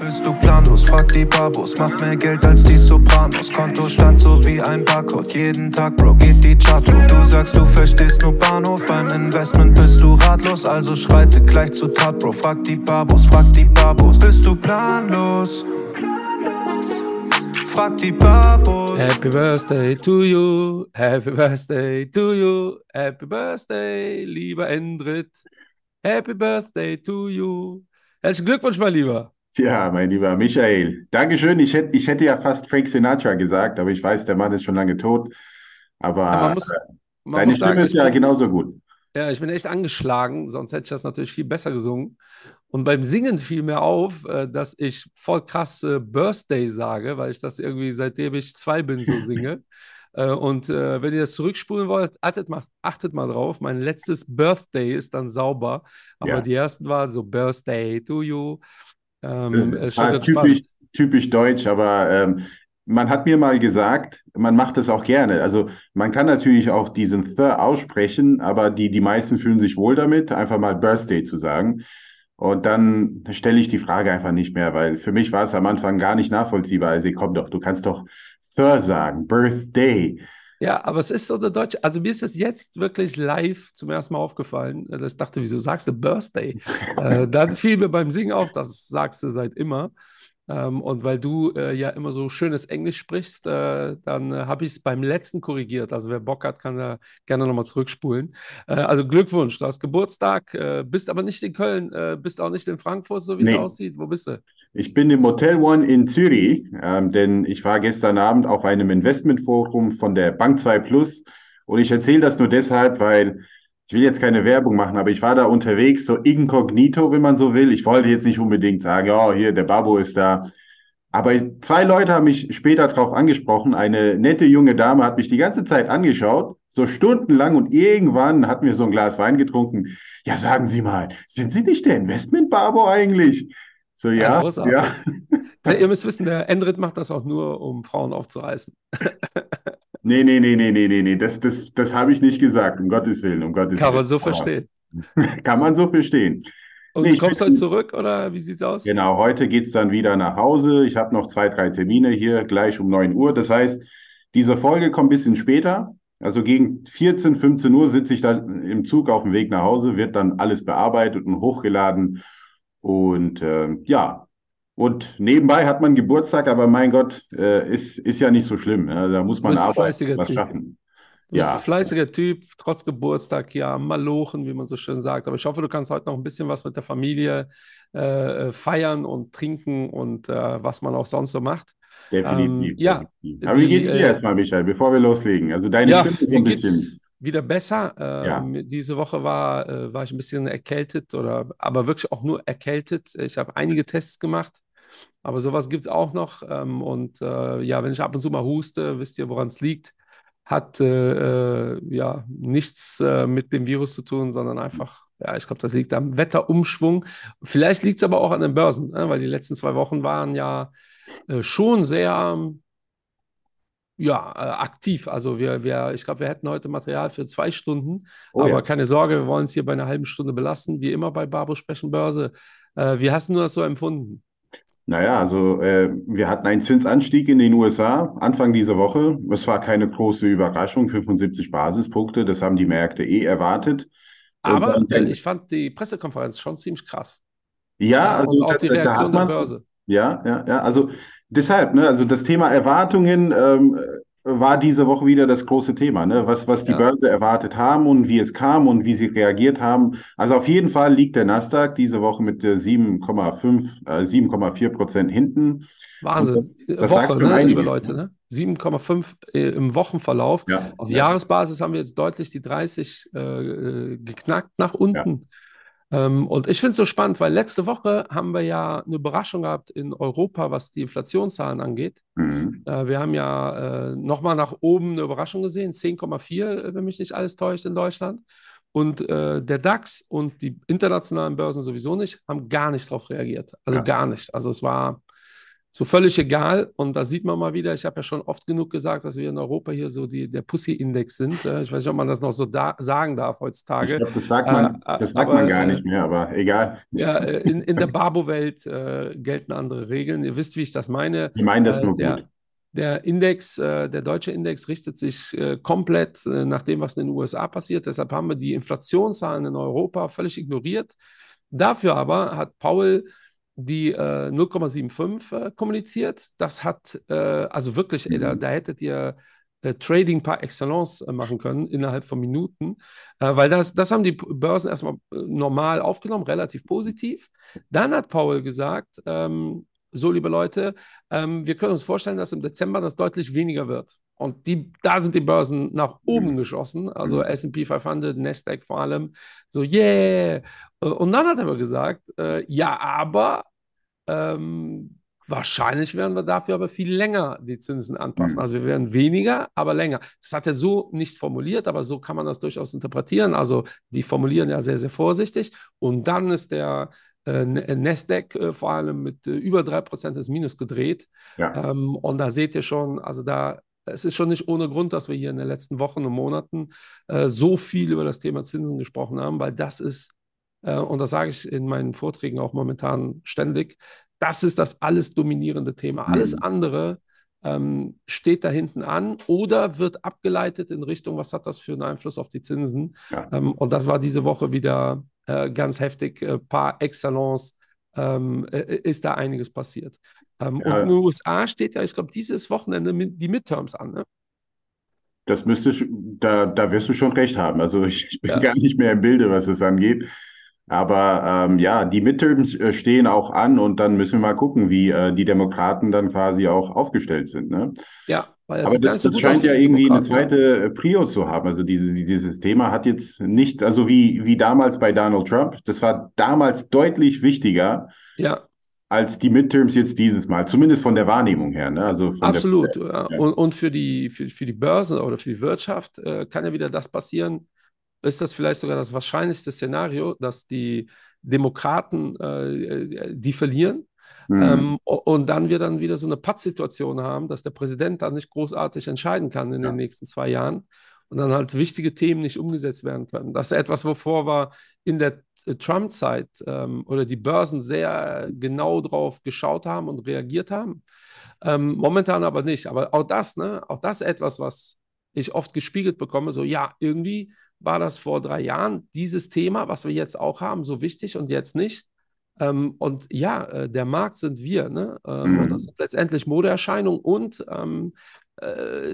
Bist du planlos? Frag die Babos. Mach mehr Geld als die Sopranos. Kontostand so wie ein Barcode. Jeden Tag, Bro, geht die Chart hoch. Du sagst, du verstehst nur Bahnhof. Beim Investment bist du ratlos. Also schreite gleich zu Tat, Bro. Frag die Babos, frag die Babos. Bist du planlos? Frag die Babos. Happy Birthday to you, Happy Birthday to you, Happy Birthday, lieber Endrit. Happy Birthday to you. Herzlichen Glückwunsch, mein Lieber. Ja, mein lieber Michael. Dankeschön. Ich hätte, ich hätte ja fast Frank Sinatra gesagt, aber ich weiß, der Mann ist schon lange tot. Aber Ja, man muss, äh, man deine Stimme sagen, ist ja bin, genauso gut. ja, ich bin echt angeschlagen, sonst hätte ich das natürlich viel besser gesungen. Und beim Singen fiel mir auf, äh, dass ich voll krass Birthday sage, weil ich das irgendwie seitdem ich zwei bin so singe. Äh, Und äh, wenn ihr das zurückspulen wollt, achtet mal, achtet mal drauf. Mein letztes Birthday ist dann sauber, aber Ja. die ersten waren so Birthday to you. Ähm, war ganz typisch, typisch deutsch, aber ähm, man hat mir mal gesagt, man macht das auch gerne. Also man kann natürlich auch diesen Th aussprechen, aber die, die meisten fühlen sich wohl damit, einfach mal Birthday zu sagen. Und dann stelle ich die Frage einfach nicht mehr, weil für mich war es am Anfang gar nicht nachvollziehbar. Also komm doch, du kannst doch Th sagen, Birthday. Ja, aber es ist so der Deutsche. Also mir ist es jetzt wirklich live zum ersten Mal aufgefallen. äh, Ich dachte, wieso sagst du Birthday? äh, dann fiel mir beim Singen auf, das sagst du seit immer. Ähm, und weil du äh, ja immer so schönes Englisch sprichst, äh, dann äh, habe ich es beim letzten korrigiert. Also wer Bock hat, kann da gerne nochmal zurückspulen. Äh, also Glückwunsch, du hast Geburtstag, bist aber nicht in Köln, bist auch nicht in Frankfurt, so wie es Nee. aussieht. Wo bist du? Ich bin im Hotel One in Zürich, ähm, denn ich war gestern Abend auf einem Investmentforum von der Bank 2 Plus und ich erzähle das nur deshalb, weil ich will jetzt keine Werbung machen, aber ich war da unterwegs, so inkognito, wenn man so will. Ich wollte jetzt nicht unbedingt sagen, ja, hier, der Babo ist da. Aber zwei Leute haben mich später darauf angesprochen. Eine nette junge Dame hat mich die ganze Zeit angeschaut, so stundenlang und irgendwann hatten wir so ein Glas Wein getrunken. Ja, sagen Sie mal, sind Sie nicht der Investment-Babo eigentlich? So, Ja, ja, Ihr müsst wissen, der Endrit macht das auch nur, um Frauen aufzureißen. Nee, nee, nee, nee, nee, nee, nee, das, das, das habe ich nicht gesagt, um Gottes Willen, um Gottes Kann Willen. man so verstehen. Kann man so verstehen. Und Nee, du kommst heute zurück oder wie sieht's aus? Genau, heute geht's dann wieder nach Hause. Ich habe noch zwei, drei Termine hier, gleich um 9 Uhr. Das heißt, diese Folge kommt ein bisschen später. Also gegen 14, 15 Uhr sitze ich dann im Zug auf dem Weg nach Hause, wird dann alles bearbeitet und hochgeladen. Und äh, ja, und nebenbei hat man Geburtstag, aber mein Gott, äh, ist, ist ja nicht so schlimm. Ja, da muss man bist arbeiten, fleißiger was Typ. schaffen. Du bist Ja. ein fleißiger Typ, trotz Geburtstag, ja, malochen, wie man so schön sagt. Aber ich hoffe, du kannst heute noch ein bisschen was mit der Familie äh, feiern und trinken und äh, was man auch sonst so macht. Definitiv, Ähm, ja, definitiv. Aber wie die, geht's dir äh, erstmal, Michael, bevor wir loslegen? Also deine Ja, Stimme ist ein bisschen. Wieder besser. Ja. Ähm, diese Woche war, äh, war ich ein bisschen erkältet oder aber wirklich auch nur erkältet. Ich habe einige Tests gemacht, aber sowas gibt es auch noch. Ähm, und äh, ja, wenn ich ab und zu mal huste, wisst ihr, woran es liegt. Hat äh, äh, ja nichts äh, mit dem Virus zu tun, sondern einfach, ja, ich glaube, das liegt am Wetterumschwung. Vielleicht liegt es aber auch an den Börsen, ne? weil die letzten zwei Wochen waren ja äh, schon sehr ja, äh, aktiv. Also wir, wir, ich glaube, wir hätten heute Material für zwei Stunden, Oh aber ja. keine Sorge, wir wollen es hier bei einer halben Stunde belassen, wie immer bei Babo Sprechen Börse. Äh, wie hast du das so empfunden? Naja, also äh, wir hatten einen Zinsanstieg in den USA Anfang dieser Woche. Es war keine große Überraschung, 75 Basispunkte, das haben die Märkte eh erwartet. Aber dann- ich fand die Pressekonferenz schon ziemlich krass. ja, also und auch die Reaktion der Börse. Ja, ja, ja. Also deshalb, ne, also das Thema Erwartungen ähm, war diese Woche wieder das große Thema, ne? Was, was die Ja. Börse erwartet haben und wie es kam und wie sie reagiert haben. Also auf jeden Fall liegt der Nasdaq diese Woche mit äh, 7,5, äh, 7,4 Prozent hinten. Wahnsinn. Und das- das Woche, sagt ne, liebe Leute, ne? 7,5 äh, im Wochenverlauf. Ja, Auf ja. Jahresbasis haben wir jetzt deutlich die 30 äh, äh, geknackt nach unten. Ähm, und ich finde es so spannend, weil letzte Woche haben wir ja eine Überraschung gehabt in Europa, was die Inflationszahlen angeht. Mhm. Äh, wir haben ja äh, nochmal nach oben eine Überraschung gesehen, 10,4, äh, wenn mich nicht alles täuscht, in Deutschland. Und äh, der DAX und die internationalen Börsen sowieso nicht, haben gar nicht darauf reagiert. Also Ja. gar nicht. Also es war so völlig egal. Und da sieht man mal wieder, ich habe ja schon oft genug gesagt, dass wir in Europa hier so die, der Pussy-Index sind. Ich weiß nicht, ob man das noch so da, sagen darf heutzutage. Ich glaube, das sagt man, äh, das sagt aber, man gar nicht mehr, aber egal. Ja, äh, in, in der Babo-Welt äh, gelten andere Regeln. Ihr wisst, wie ich das meine. Ich meine das nur der, gut. Der Index, der deutsche Index richtet sich komplett nach dem, was in den USA passiert. Deshalb haben wir die Inflationszahlen in Europa völlig ignoriert. Dafür aber hat Paul die äh, 0,75 äh, kommuniziert. Das hat, äh, also wirklich, ey, da, mhm. da, hättet ihr äh, Trading par excellence äh, machen können innerhalb von Minuten, äh, weil das, das haben die Börsen erstmal normal aufgenommen, relativ positiv. Dann hat Paul gesagt, ähm, so liebe Leute, ähm, wir können uns vorstellen, dass im Dezember das deutlich weniger wird. Und die, da sind die Börsen nach oben mhm. geschossen, also mhm. SP 500, Nasdaq vor allem, so yeah. Und dann hat er aber gesagt, äh, ja, aber ähm, wahrscheinlich werden wir dafür aber viel länger die Zinsen anpassen. Mhm. Also wir werden weniger, aber länger. Das hat er so nicht formuliert, aber so kann man das durchaus interpretieren. Also die formulieren ja sehr, sehr vorsichtig. Und dann ist der äh, Nasdaq äh, vor allem mit äh, über 3% des Minus gedreht. Ja. Ähm, und da seht ihr schon, also da es ist schon nicht ohne Grund, dass wir hier in den letzten Wochen und Monaten äh, so viel über das Thema Zinsen gesprochen haben, weil das ist äh, und das sage ich in meinen Vorträgen auch momentan ständig, das ist das alles dominierende Thema. Alles mhm. andere ähm, steht da hinten an oder wird abgeleitet in Richtung, was hat das für einen Einfluss auf die Zinsen? Ja. Ähm, und das war diese Woche wieder äh, ganz heftig. Äh, par excellence ähm, äh, ist da einiges passiert. Ähm, ja. Und in den USA steht ja, ich glaube, dieses Wochenende die Midterms an. Ne? Das müsste, da, da wirst du schon recht haben. Also ich bin ja. gar nicht mehr im Bilde, was es angeht. Aber ähm, ja, die Midterms äh, stehen auch an und dann müssen wir mal gucken, wie äh, die Demokraten dann quasi auch aufgestellt sind. Ne? Ja, weil Aber das, das scheint ja irgendwie eine zweite äh, Prio zu haben. Also dieses, dieses Thema hat jetzt nicht, also wie, wie damals bei Donald Trump, das war damals deutlich wichtiger. Ja als die Midterms jetzt dieses Mal, zumindest von der Wahrnehmung her. Ne? Also Absolut. Der, ja. Und, und für, die, für, für die Börse oder für die Wirtschaft äh, kann ja wieder das passieren, ist das vielleicht sogar das wahrscheinlichste Szenario, dass die Demokraten äh, die verlieren. Mhm. Ähm, und dann wir dann wieder so eine Pattsituation haben, dass der Präsident dann nicht großartig entscheiden kann in ja. den nächsten zwei Jahren und dann halt wichtige Themen nicht umgesetzt werden können. Das ist etwas, wovor wir in der Trump-Zeit ähm, oder die Börsen sehr genau drauf geschaut haben und reagiert haben. Ähm, momentan aber nicht. Aber auch das, ne, auch das etwas, was ich oft gespiegelt bekomme, so ja, irgendwie war das vor drei Jahren dieses Thema, was wir jetzt auch haben, so wichtig und jetzt nicht. Ähm, und ja, äh, der Markt sind wir. Ne? Ähm, mhm. Und das sind letztendlich Modeerscheinungen und ähm, äh,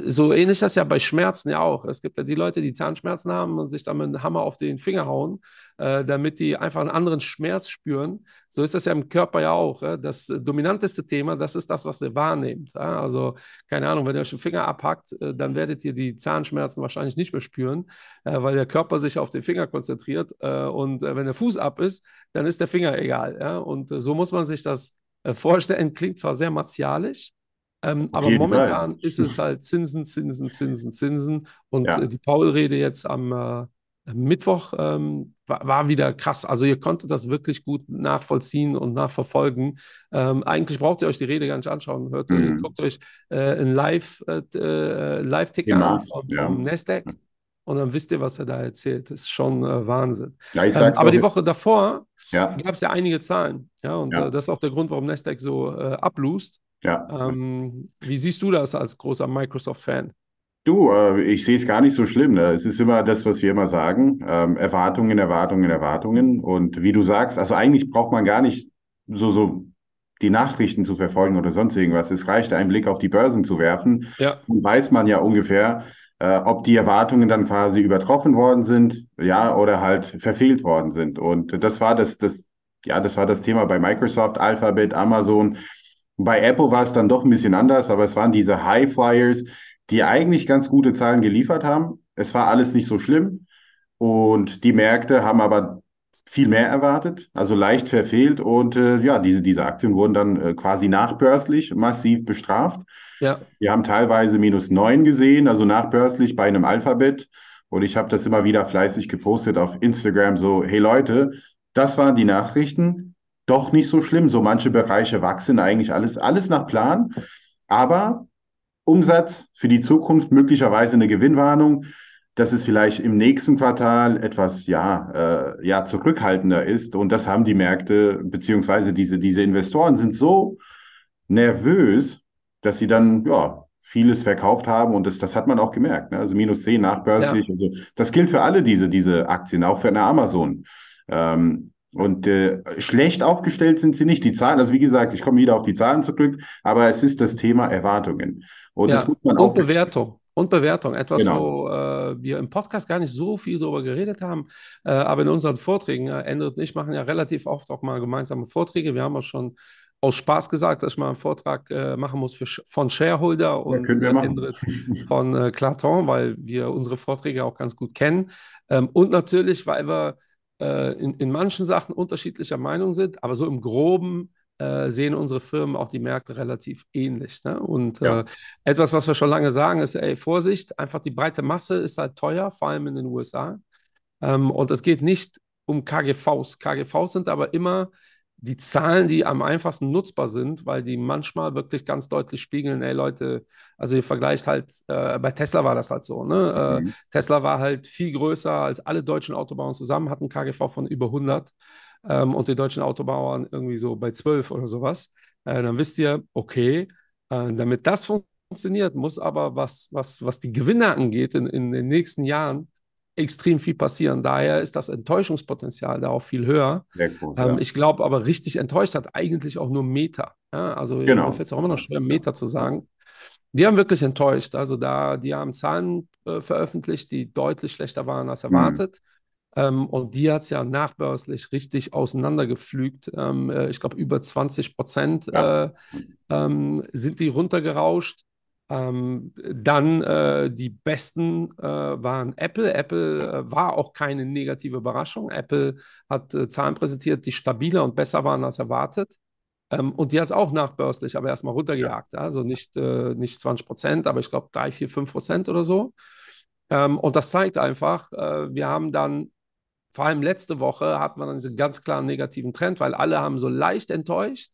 so ähnlich ist das ja bei Schmerzen ja auch. Es gibt ja die Leute, die Zahnschmerzen haben und sich dann mit einem Hammer auf den Finger hauen, äh, damit die einfach einen anderen Schmerz spüren. So ist das ja im Körper ja auch. Äh? Das dominanteste Thema, das ist das, was ihr wahrnehmt. Ja? Also, keine Ahnung, wenn ihr euch den Finger abhackt, äh, dann werdet ihr die Zahnschmerzen wahrscheinlich nicht mehr spüren, äh, weil der Körper sich auf den Finger konzentriert. Äh, und wenn der Fuß ab ist, dann ist der Finger egal. Und so muss man sich das vorstellen. Klingt zwar sehr martialisch, ähm, aber momentan Fall. ist es halt Zinsen, Zinsen, Zinsen, Zinsen. Und ja. äh, die Paul-Rede jetzt am äh, Mittwoch ähm, war, war, wieder krass. Also ihr konntet das wirklich gut nachvollziehen und nachverfolgen. Ähm, eigentlich braucht ihr euch die Rede gar nicht anschauen. Hört, mhm. Guckt euch äh, einen Live-Ticker äh, Live genau. an vom, ja. vom Nasdaq. Und dann wisst ihr, was er da erzählt. Das ist schon äh, Wahnsinn. Ja, ähm, aber die Woche davor ja. gab es ja einige Zahlen. Ja, und äh, das ist auch der Grund, warum Nasdaq so äh, ablust. Ja. Ähm, wie siehst du das als großer Microsoft-Fan? Du, äh, ich sehe es gar nicht so schlimm. Ne? Es ist immer das, was wir immer sagen. Ähm, Erwartungen, Erwartungen, Erwartungen. Und wie du sagst, also eigentlich braucht man gar nicht so, so die Nachrichten zu verfolgen oder sonst irgendwas. Es reicht, einen Blick auf die Börsen zu werfen. Ja. Dann weiß man ja ungefähr, äh, ob die Erwartungen dann quasi übertroffen worden sind, ja, oder halt verfehlt worden sind. Und das war das, das, ja, das war das Thema bei Microsoft, Alphabet, Amazon. Bei Apple war es dann doch ein bisschen anders, aber es waren diese High Flyers, die eigentlich ganz gute Zahlen geliefert haben. Es war alles nicht so schlimm und die Märkte haben aber viel mehr erwartet, also leicht verfehlt und äh, ja, diese, diese Aktien wurden dann äh, quasi nachbörslich massiv bestraft. Ja. Wir haben teilweise minus neun gesehen, also nachbörslich bei einem Alphabet und ich habe das immer wieder fleißig gepostet auf Instagram, so, hey Leute, das waren die Nachrichten, doch nicht so schlimm. So manche Bereiche wachsen eigentlich alles, alles nach Plan. Aber Umsatz für die Zukunft, möglicherweise eine Gewinnwarnung, dass es vielleicht im nächsten Quartal etwas ja, äh, ja zurückhaltender ist. Und das haben die Märkte, beziehungsweise diese, diese Investoren sind so nervös, dass sie dann ja vieles verkauft haben und das, das hat man auch gemerkt. Ne? Also minus 10 nachbörslich. Ja. Also das gilt für alle diese, diese Aktien, auch für eine Amazon. Ähm, und äh, schlecht aufgestellt sind sie nicht. Die Zahlen, also wie gesagt, ich komme wieder auf die Zahlen zurück, aber es ist das Thema Erwartungen. Und ja, das muss man auch. Bewertung. Und Bewertung. Etwas, genau. wo äh, wir im Podcast gar nicht so viel darüber geredet haben, äh, aber in unseren Vorträgen, äh, Ende und ich machen ja relativ oft auch mal gemeinsame Vorträge. Wir haben auch schon aus Spaß gesagt, dass ich mal einen Vortrag äh, machen muss für, von Shareholder und ja, Ende von äh, Claton, weil wir unsere Vorträge auch ganz gut kennen. Ähm, und natürlich, weil wir äh, in, in manchen Sachen unterschiedlicher Meinung sind, aber so im Groben äh, sehen unsere Firmen auch die Märkte relativ ähnlich. Ne? Und ja. äh, etwas, was wir schon lange sagen, ist, ey, Vorsicht, einfach die breite Masse ist halt teuer, vor allem in den USA. Ähm, und es geht nicht um KGVs. KGVs sind aber immer die Zahlen, die am einfachsten nutzbar sind, weil die manchmal wirklich ganz deutlich spiegeln, ey Leute, also ihr vergleicht halt, äh, bei Tesla war das halt so, ne? Äh, mhm. Tesla war halt viel größer als alle deutschen Autobauern zusammen, hatten KGV von über 100 ähm, und die deutschen Autobauern irgendwie so bei 12 oder sowas, äh, dann wisst ihr, okay, äh, damit das funktioniert, muss aber was, was, was die Gewinne angeht in, in den nächsten Jahren, extrem viel passieren. Daher ist das Enttäuschungspotenzial da auch viel höher. Gut, ähm, ja. Ich glaube aber, richtig enttäuscht hat eigentlich auch nur Meta. Ja, also genau. mir fällt es auch immer noch schwer, Meta zu sagen. Die haben wirklich enttäuscht. Also da, die haben Zahlen äh, veröffentlicht, die deutlich schlechter waren als mhm. erwartet. Mhm. Ähm, und die hat es ja nachbörslich richtig auseinandergepflügt. Ähm, äh, ich glaube, über 20 Prozent ja. äh, ähm, sind die runtergerauscht. Ähm, dann äh, die besten äh, waren Apple. Apple äh, war auch keine negative Überraschung. Apple hat äh, Zahlen präsentiert, die stabiler und besser waren als erwartet. Ähm, und die hat es auch nachbörslich, aber erstmal runtergejagt. Ja. Also nicht, äh, nicht 20 Prozent, aber ich glaube 3, 4, 5 Prozent oder so. Ähm, und das zeigt einfach, äh, wir haben dann vor allem letzte Woche hat man dann diesen ganz klaren negativen Trend, weil alle haben so leicht enttäuscht.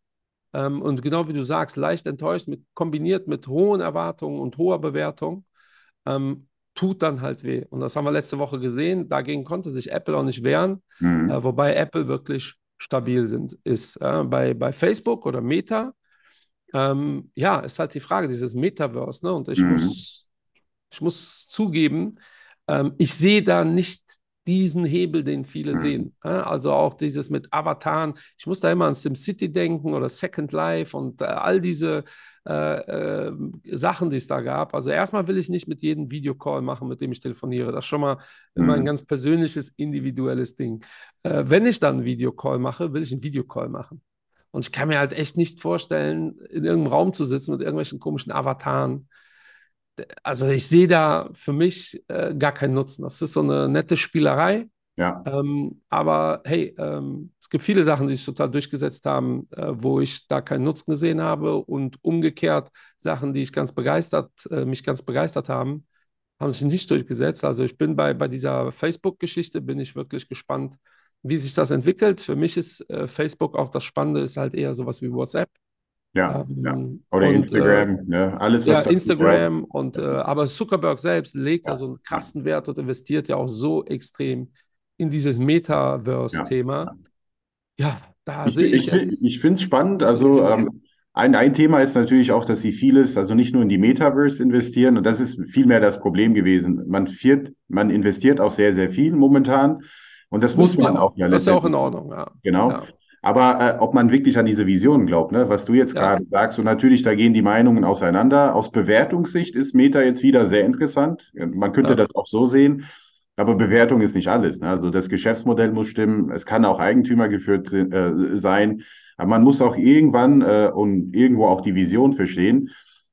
Ähm, und genau wie du sagst, leicht enttäuscht, mit, kombiniert mit hohen Erwartungen und hoher Bewertung, ähm, tut dann halt weh. Und das haben wir letzte Woche gesehen. Dagegen konnte sich Apple auch nicht wehren, mhm. äh, wobei Apple wirklich stabil sind, ist. Äh, bei, bei Facebook oder Meta, ähm, ja, ist halt die Frage, dieses Metaverse. Ne? Und ich, mhm. muss, ich muss zugeben, ähm, ich sehe da nicht diesen Hebel, den viele mhm. sehen. Also auch dieses mit Avataren. Ich muss da immer an SimCity denken oder Second Life und äh, all diese äh, äh, Sachen, die es da gab. Also erstmal will ich nicht mit jedem Videocall machen, mit dem ich telefoniere. Das ist schon mal mhm. immer ein mhm. ganz persönliches, individuelles Ding. Äh, wenn ich dann einen Videocall mache, will ich einen Videocall machen. Und ich kann mir halt echt nicht vorstellen, in irgendeinem Raum zu sitzen mit irgendwelchen komischen Avataren also ich sehe da für mich äh, gar keinen Nutzen. Das ist so eine nette Spielerei. Ja. Ähm, aber hey, ähm, es gibt viele Sachen, die sich total durchgesetzt haben, äh, wo ich da keinen Nutzen gesehen habe und umgekehrt Sachen, die ich ganz begeistert, äh, mich ganz begeistert haben, haben sich nicht durchgesetzt. Also ich bin bei, bei dieser Facebook-Geschichte, bin ich wirklich gespannt, wie sich das entwickelt. Für mich ist äh, Facebook auch das Spannende, ist halt eher sowas wie WhatsApp. Ja, ähm, ja. Oder und, Instagram, äh, ne? alles was Ja, Instagram und äh, aber Zuckerberg selbst legt ja. da so einen Kastenwert und investiert ja auch so extrem in dieses Metaverse-Thema. Ja. ja. da ich, sehe ich, ich es. Ich finde es spannend. Also ähm, ein, ein Thema ist natürlich auch, dass sie vieles, also nicht nur in die Metaverse investieren, und das ist vielmehr das Problem gewesen. Man, viert, man investiert auch sehr, sehr viel momentan. Und das muss, muss man auch. Ja, das ist ja auch in Ordnung, ja. Genau. Ja. Aber äh, ob man wirklich an diese Vision glaubt, ne? was du jetzt ja. gerade sagst, und natürlich, da gehen die Meinungen auseinander. Aus Bewertungssicht ist Meta jetzt wieder sehr interessant. Man könnte ja. das auch so sehen. Aber Bewertung ist nicht alles. Ne? Also das Geschäftsmodell muss stimmen. Es kann auch Eigentümer geführt äh, sein. Aber man muss auch irgendwann äh, und irgendwo auch die Vision verstehen.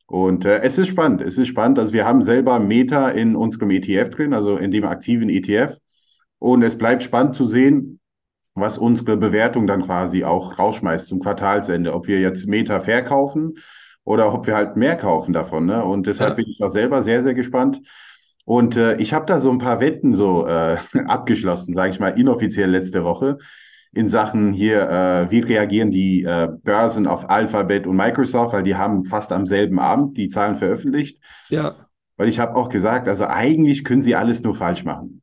Und äh, es ist spannend. Es ist spannend. Also wir haben selber Meta in unserem ETF drin, also in dem aktiven ETF. Und es bleibt spannend zu sehen, was unsere Bewertung dann quasi auch rausschmeißt zum Quartalsende, ob wir jetzt Meta verkaufen oder ob wir halt mehr kaufen davon. Ne? Und deshalb ja. bin ich auch selber sehr, sehr gespannt. Und äh, ich habe da so ein paar Wetten so äh, abgeschlossen, sage ich mal, inoffiziell letzte Woche. in Sachen hier, äh, wie reagieren die äh, Börsen auf Alphabet und Microsoft, weil die haben fast am selben Abend die Zahlen veröffentlicht. Ja. Weil ich habe auch gesagt, also eigentlich können sie alles nur falsch machen.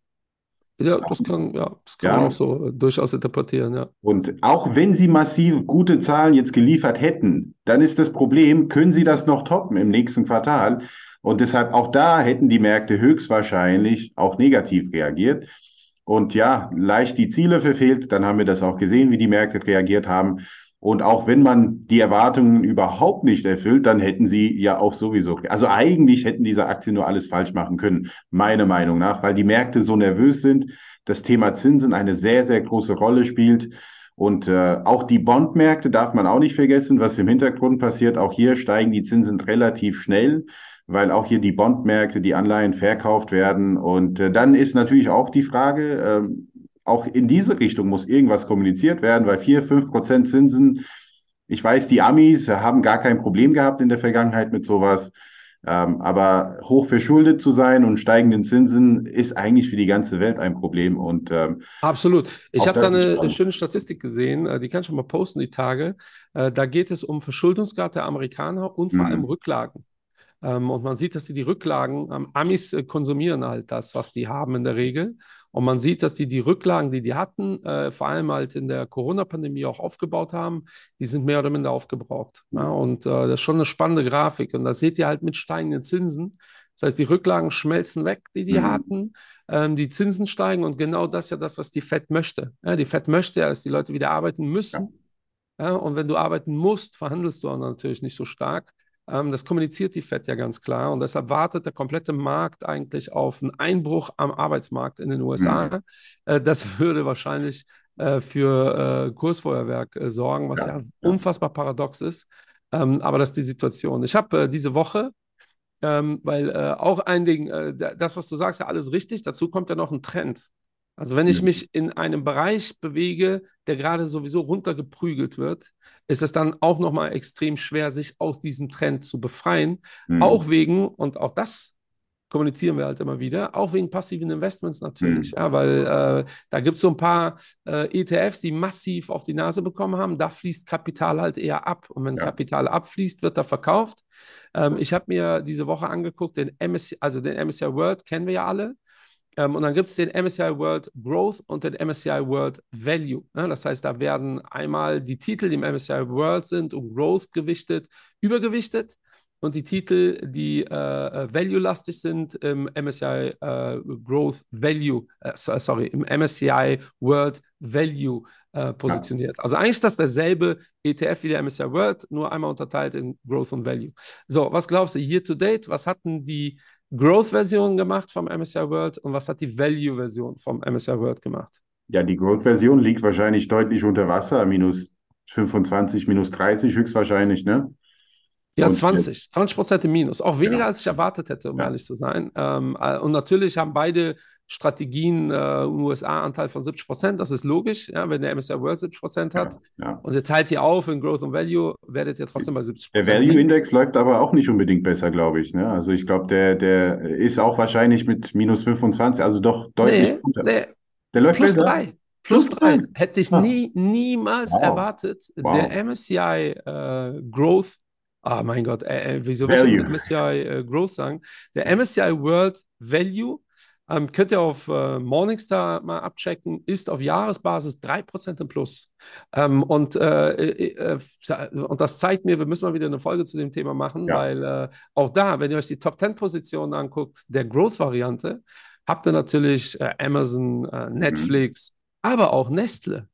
Ja, das kann, ja, das kann Ja. man auch so äh, durchaus interpretieren, ja. Und auch wenn sie massiv gute Zahlen jetzt geliefert hätten, dann ist das Problem, können sie das noch toppen im nächsten Quartal? Und deshalb auch da hätten die Märkte höchstwahrscheinlich auch negativ reagiert. Und ja, leicht die Ziele verfehlt, dann haben wir das auch gesehen, wie die Märkte reagiert haben. Und auch wenn man die Erwartungen überhaupt nicht erfüllt, dann hätten sie ja auch sowieso, also eigentlich hätten diese Aktien nur alles falsch machen können, meiner Meinung nach, weil die Märkte so nervös sind, das Thema Zinsen eine sehr, sehr große Rolle spielt. Und äh, auch die Bondmärkte darf man auch nicht vergessen, was im Hintergrund passiert. Auch hier steigen die Zinsen relativ schnell, weil auch hier die Bondmärkte, die Anleihen verkauft werden. Und äh, dann ist natürlich auch die Frage, ähm, auch in diese Richtung muss irgendwas kommuniziert werden, weil 4, 5 Prozent Zinsen, ich weiß, die Amis haben gar kein Problem gehabt in der Vergangenheit mit sowas. Ähm, aber hoch verschuldet zu sein und steigenden Zinsen ist eigentlich für die ganze Welt ein Problem. Und ähm, Absolut. Ich habe da eine spannend. schöne Statistik gesehen, äh, die kann ich schon mal posten, die Tage. Äh, Da geht es um Verschuldungsgrad der Amerikaner und vor Mhm. allem Rücklagen. Ähm, Und man sieht, dass die, die Rücklagen, Amis äh, konsumieren halt das, was die haben in der Regel. Und man sieht, dass die die Rücklagen, die die hatten, äh, vor allem halt in der Corona-Pandemie auch aufgebaut haben, die sind mehr oder minder aufgebraucht. Ja, und äh, das ist schon eine spannende Grafik. Und das seht ihr halt mit steigenden Zinsen. Das heißt, die Rücklagen schmelzen weg, die die Mhm. hatten. Ähm, die Zinsen steigen und genau das ist ja das, was die Fed möchte. Ja, die Fed möchte ja, dass die Leute wieder arbeiten müssen. Ja, und wenn du arbeiten musst, verhandelst du auch natürlich nicht so stark. Ähm, das kommuniziert die Fed ja ganz klar. Und deshalb wartet der komplette Markt eigentlich auf einen Einbruch am Arbeitsmarkt in den USA. Äh, das würde wahrscheinlich äh, für äh, Kursfeuerwerk sorgen, was Ja, ja, unfassbar paradox ist. Ähm, aber das ist die Situation. Ich habe diese Woche, ähm, weil auch ein Ding, da- das, was du sagst, ja alles richtig. Dazu kommt ja noch ein Trend. Also wenn ich mich in einem Bereich bewege, der gerade sowieso runtergeprügelt wird, ist es dann auch nochmal extrem schwer, sich aus diesem Trend zu befreien. Mhm. Auch wegen, und auch das kommunizieren wir halt immer wieder, auch wegen passiven Investments natürlich. Mhm. Ja, weil äh, da gibt es so ein paar äh, ETFs, die massiv auf die Nase bekommen haben. Da fließt Kapital halt eher ab. Und wenn Ja. Kapital abfließt, wird da verkauft. Ähm, ich habe mir diese Woche angeguckt, den MSCI, also den MSCI World kennen wir ja alle. Ähm, und dann gibt es den MSCI World Growth und den MSCI World Value. Ne? Das heißt, da werden einmal die Titel, die im MSCI World sind und Growth gewichtet, übergewichtet. Und die Titel, die äh, äh, value-lastig sind, im MSCI äh, Growth Value, äh, so- sorry, im MSCI World Value äh, positioniert. Also eigentlich ist das derselbe ETF wie der MSCI World, nur einmal unterteilt in Growth und Value. So, was glaubst du, year to date, was hatten die Growth-Version gemacht vom MSCI World und was hat die Value-Version vom MSCI World gemacht? Ja, die Growth-Version liegt wahrscheinlich deutlich unter Wasser, minus 25, minus 30 höchstwahrscheinlich, ne? Ja, Und 20, 20 Prozent im Minus. Auch weniger, Ja. als ich erwartet hätte, um Ja. ehrlich zu sein. Ähm, äh, und natürlich haben beide Strategien äh, USA-Anteil von 70 Prozent. Das ist logisch, ja, wenn der MSCI World 70 Prozent hat. Ja. Und ihr teilt hier auf in Growth und Value, werdet ihr trotzdem bei 70 Der Prozent. Value-Index läuft aber auch nicht unbedingt besser, glaube ich, ne? Also ich glaube, der, der ist auch wahrscheinlich mit minus 25, also doch deutlich Nee, unter. nee, Der läuft plus besser. drei. Plus Plus drei. drei. Hätte ich Ah. nie, niemals Wow. erwartet. Wow. Der MSCI äh, Growth, ah mein Gott, äh, äh, wieso will ich MSCI äh, Growth sagen? Der MSCI World Value, ähm, könnt ihr auf äh, Morningstar mal abchecken, ist auf Jahresbasis 3% im Plus. Ähm, und, äh, äh, und das zeigt mir, wir müssen mal wieder eine Folge zu dem Thema machen, Ja. weil auch da, wenn ihr euch die Top 10 Positionen anguckt, der Growth-Variante, habt ihr natürlich Amazon, äh, Netflix, aber auch Nestle.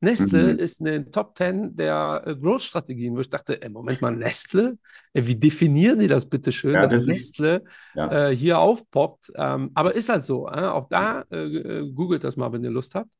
Nestle Mhm. ist in den Top 10 der äh, Growth-Strategien, wo ich dachte, ey, Moment mal, Nestle? Ey, wie definieren die das bitte schön, Ja, dass das Nestle Ja. äh, hier aufpoppt? Ähm, aber ist halt so. Äh? Auch da äh, äh, googelt das mal, wenn ihr Lust habt.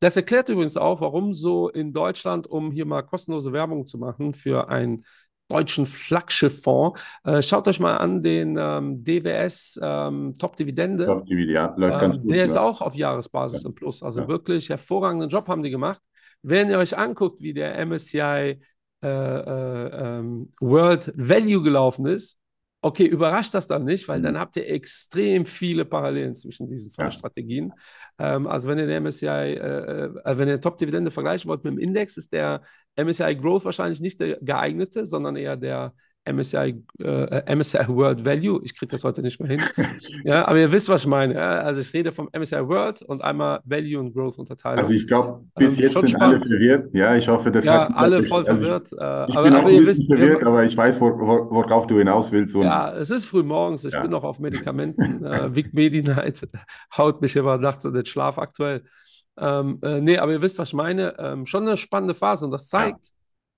Das erklärt übrigens auch, warum so in Deutschland, um hier mal kostenlose Werbung zu machen für einen deutschen Flaggschifffonds, äh, schaut euch mal an den ähm, DWS ähm, Top Dividende. Top Dividende, ja, läuft ganz Ähm, gut. der ist ja. auch auf Jahresbasis Ja. im Plus. Also Ja. wirklich hervorragenden Job haben die gemacht. Wenn ihr euch anguckt, wie der MSCI äh, äh, ähm, World Value gelaufen ist, Okay, überrascht das dann nicht, weil dann habt ihr extrem viele Parallelen zwischen diesen zwei Ja. Strategien. Ähm, also wenn ihr den MSCI, äh, äh, wenn ihr Top-Dividende vergleichen wollt mit dem Index, ist der MSCI Growth wahrscheinlich nicht der geeignete, sondern eher der MSCI, äh, MSCI World Value. Ich kriege das heute nicht mehr hin. ja, aber ihr wisst, was ich meine. Ja? Also ich rede vom MSCI World und einmal Value und Growth Unterteilung. Also ich glaube, bis Ähm, jetzt sind alle spannend. verwirrt. Ja, ich hoffe, das ja, alle voll also ich- verwirrt. Äh, Ich aber, bin auch aber ihr wisst, verwirrt, aber ich weiß, wor wor worauf du hinaus willst. Ja, es ist früh morgens, ich Ja. bin noch auf Medikamenten. äh, Vic Medi-Night haut mich immer nachts in den Schlaf aktuell. Ähm, äh, nee, aber ihr wisst, was ich meine. Ähm, schon eine spannende Phase und das zeigt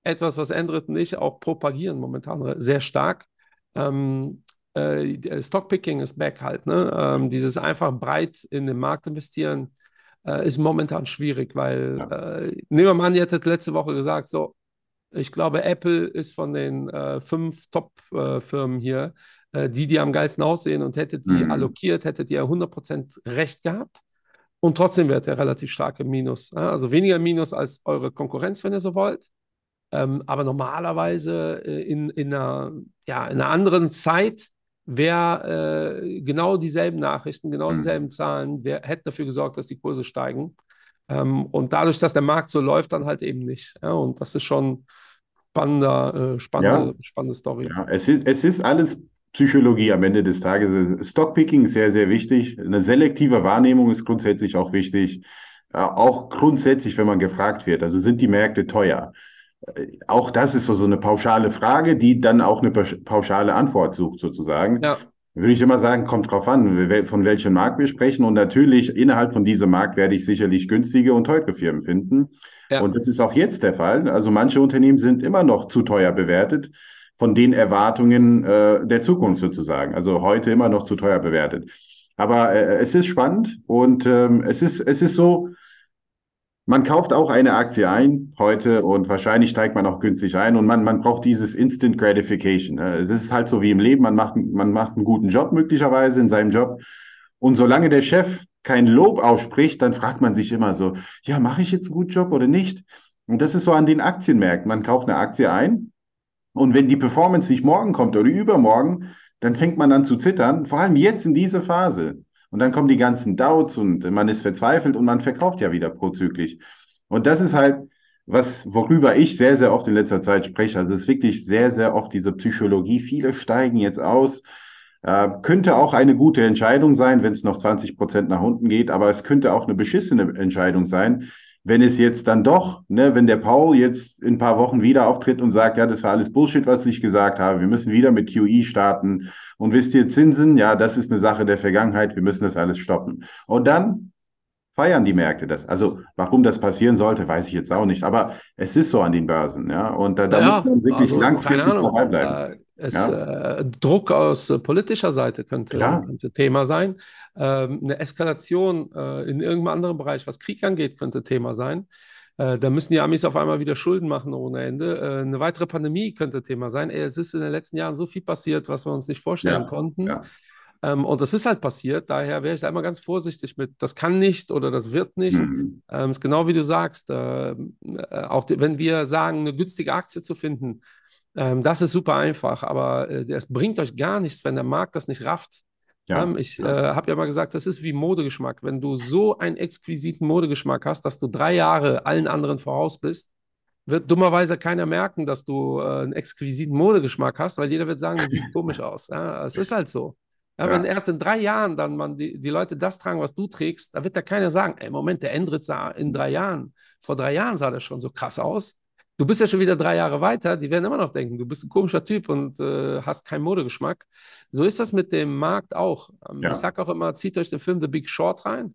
etwas, was Endrit und ich auch propagieren momentan sehr stark. Ähm, äh, Stockpicking ist back halt. Ne? Ähm, dieses einfach breit in den Markt investieren äh, ist momentan schwierig, weil äh, nehmen wir mal an, ihr hättet letzte Woche gesagt, so, ich glaube, Apple ist von den äh, fünf Top-Firmen hier, äh, die, die am geilsten aussehen und hättet die Mhm. allokiert, hättet ihr 100% recht gehabt. Und trotzdem wärt ihr relativ stark im Minus. Ja? Also weniger Minus als eure Konkurrenz, wenn ihr so wollt. Ähm, aber normalerweise äh, in, in, einer, ja, in einer anderen Zeit wäre äh, genau dieselben Nachrichten, genau Mhm. dieselben Zahlen, wär, hätten dafür gesorgt, dass die Kurse steigen. Ähm, und dadurch, dass der Markt so läuft, dann halt eben nicht. Ja? Und das ist schon spannender, äh, spannende, spannende Story. Ja, es ist, es ist alles Psychologie am Ende des Tages. Stockpicking ist sehr, sehr wichtig. Eine selektive Wahrnehmung ist grundsätzlich auch wichtig. Äh, Auch grundsätzlich, wenn man gefragt wird, also sind die Märkte teuer? Auch das ist so, so eine pauschale Frage, die dann auch eine pausch- pauschale Antwort sucht, sozusagen. Ja. Würde ich immer sagen, kommt drauf an, von welchem Markt wir sprechen. Und natürlich, innerhalb von diesem Markt werde ich sicherlich günstige und teure Firmen finden. Ja. Und das ist auch jetzt der Fall. Also manche Unternehmen sind immer noch zu teuer bewertet von den Erwartungen äh, der Zukunft sozusagen. Also heute immer noch zu teuer bewertet. Aber äh, es ist spannend und ähm, es ist, es ist so, man kauft auch eine Aktie ein heute und wahrscheinlich steigt man auch günstig ein und man, man braucht dieses Instant Gratification. ne? Es ist halt so wie im Leben, man macht, man macht einen guten Job möglicherweise in seinem Job und solange der Chef kein Lob ausspricht, dann fragt man sich immer so, ja, mache ich jetzt einen guten Job oder nicht? Und das ist so an den Aktienmärkten. Man kauft eine Aktie ein und wenn die Performance nicht morgen kommt oder übermorgen, dann fängt man an zu zittern, vor allem jetzt in dieser Phase. Und dann kommen die ganzen Doubts und man ist verzweifelt und man verkauft ja wieder prozyklisch. Und das ist halt was, worüber ich sehr, sehr oft in letzter Zeit spreche. Also es ist wirklich sehr, sehr oft diese Psychologie. Viele steigen jetzt aus. Äh, könnte auch eine gute Entscheidung sein, wenn es noch 20 Prozent nach unten geht, aber es könnte auch eine beschissene Entscheidung sein, wenn es jetzt dann doch, ne, wenn der Paul jetzt in ein paar Wochen wieder auftritt und sagt, ja, das war alles Bullshit, was ich gesagt habe, wir müssen wieder mit QE starten und wisst ihr, Zinsen, ja, das ist eine Sache der Vergangenheit, wir müssen das alles stoppen. Und dann feiern die Märkte das. Also, warum das passieren sollte, weiß ich jetzt auch nicht, aber es ist so an den Börsen, ja, und da, da Ja, muss man wirklich also, langfristig dabei bleiben. Äh, es, äh, Druck aus äh, politischer Seite könnte, könnte Thema sein. Ähm, eine Eskalation äh, in irgendeinem anderen Bereich, was Krieg angeht, könnte Thema sein. Äh, da müssen die Amis auf einmal wieder Schulden machen ohne Ende. Äh, eine weitere Pandemie könnte Thema sein. Ey, es ist in den letzten Jahren so viel passiert, was wir uns nicht vorstellen Ja, konnten. ja. Ähm, und das ist halt passiert. Daher wäre ich da immer ganz vorsichtig mit, das kann nicht oder das wird nicht. Mhm. Ähm, ist genau wie du sagst, ähm, äh, auch wenn wir sagen, eine günstige Aktie zu finden, ähm, das ist super einfach, aber äh, das bringt euch gar nichts, wenn der Markt das nicht rafft. Ja, Ähm, ich ja. äh, habe ja mal gesagt, das ist wie Modegeschmack. Wenn du so einen exquisiten Modegeschmack hast, dass du drei Jahre allen anderen voraus bist, wird dummerweise keiner merken, dass du äh, einen exquisiten Modegeschmack hast, weil jeder wird sagen, du siehst komisch aus. Ja, es ist halt so. Ja, Ja. Wenn erst in drei Jahren dann man die, die Leute das tragen, was du trägst, da wird da keiner sagen, ey, Moment, der Endrit sah in drei Jahren, vor drei Jahren sah das schon so krass aus. Du bist ja schon wieder drei Jahre weiter, die werden immer noch denken, du bist ein komischer Typ und äh, hast keinen Modegeschmack. So ist das mit dem Markt auch. Ähm, Ja. Ich sage auch immer, zieht euch den Film The Big Short rein.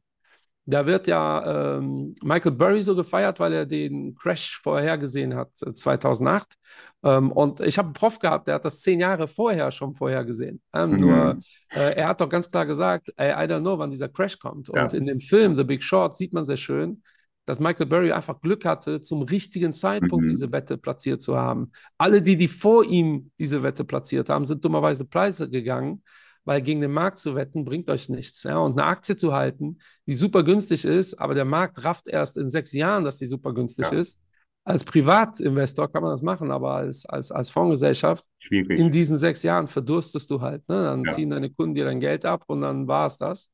Da wird ja ähm, Michael Burry so gefeiert, weil er den Crash vorhergesehen hat, äh, 2008. Ähm, und ich habe einen Prof gehabt, der hat das zehn Jahre vorher schon vorhergesehen. Ähm, Mhm. Nur äh, er hat doch ganz klar gesagt, ey, I don't know, wann dieser Crash kommt. Ja. Und in dem Film The Big Short sieht man sehr schön, dass Michael Burry einfach Glück hatte, zum richtigen Zeitpunkt Mhm. diese Wette platziert zu haben. Alle, die, die vor ihm diese Wette platziert haben, sind dummerweise pleite gegangen, weil gegen den Markt zu wetten bringt euch nichts. Ja? Und eine Aktie zu halten, die super günstig ist, aber der Markt rafft erst in sechs Jahren, dass die super günstig Ja. ist. als Privatinvestor kann man das machen, aber als, als, als Fondsgesellschaft Schwierig. in diesen sechs Jahren verdurstest du halt. Ne? Dann Ja. ziehen deine Kunden dir dein Geld ab und dann war es das.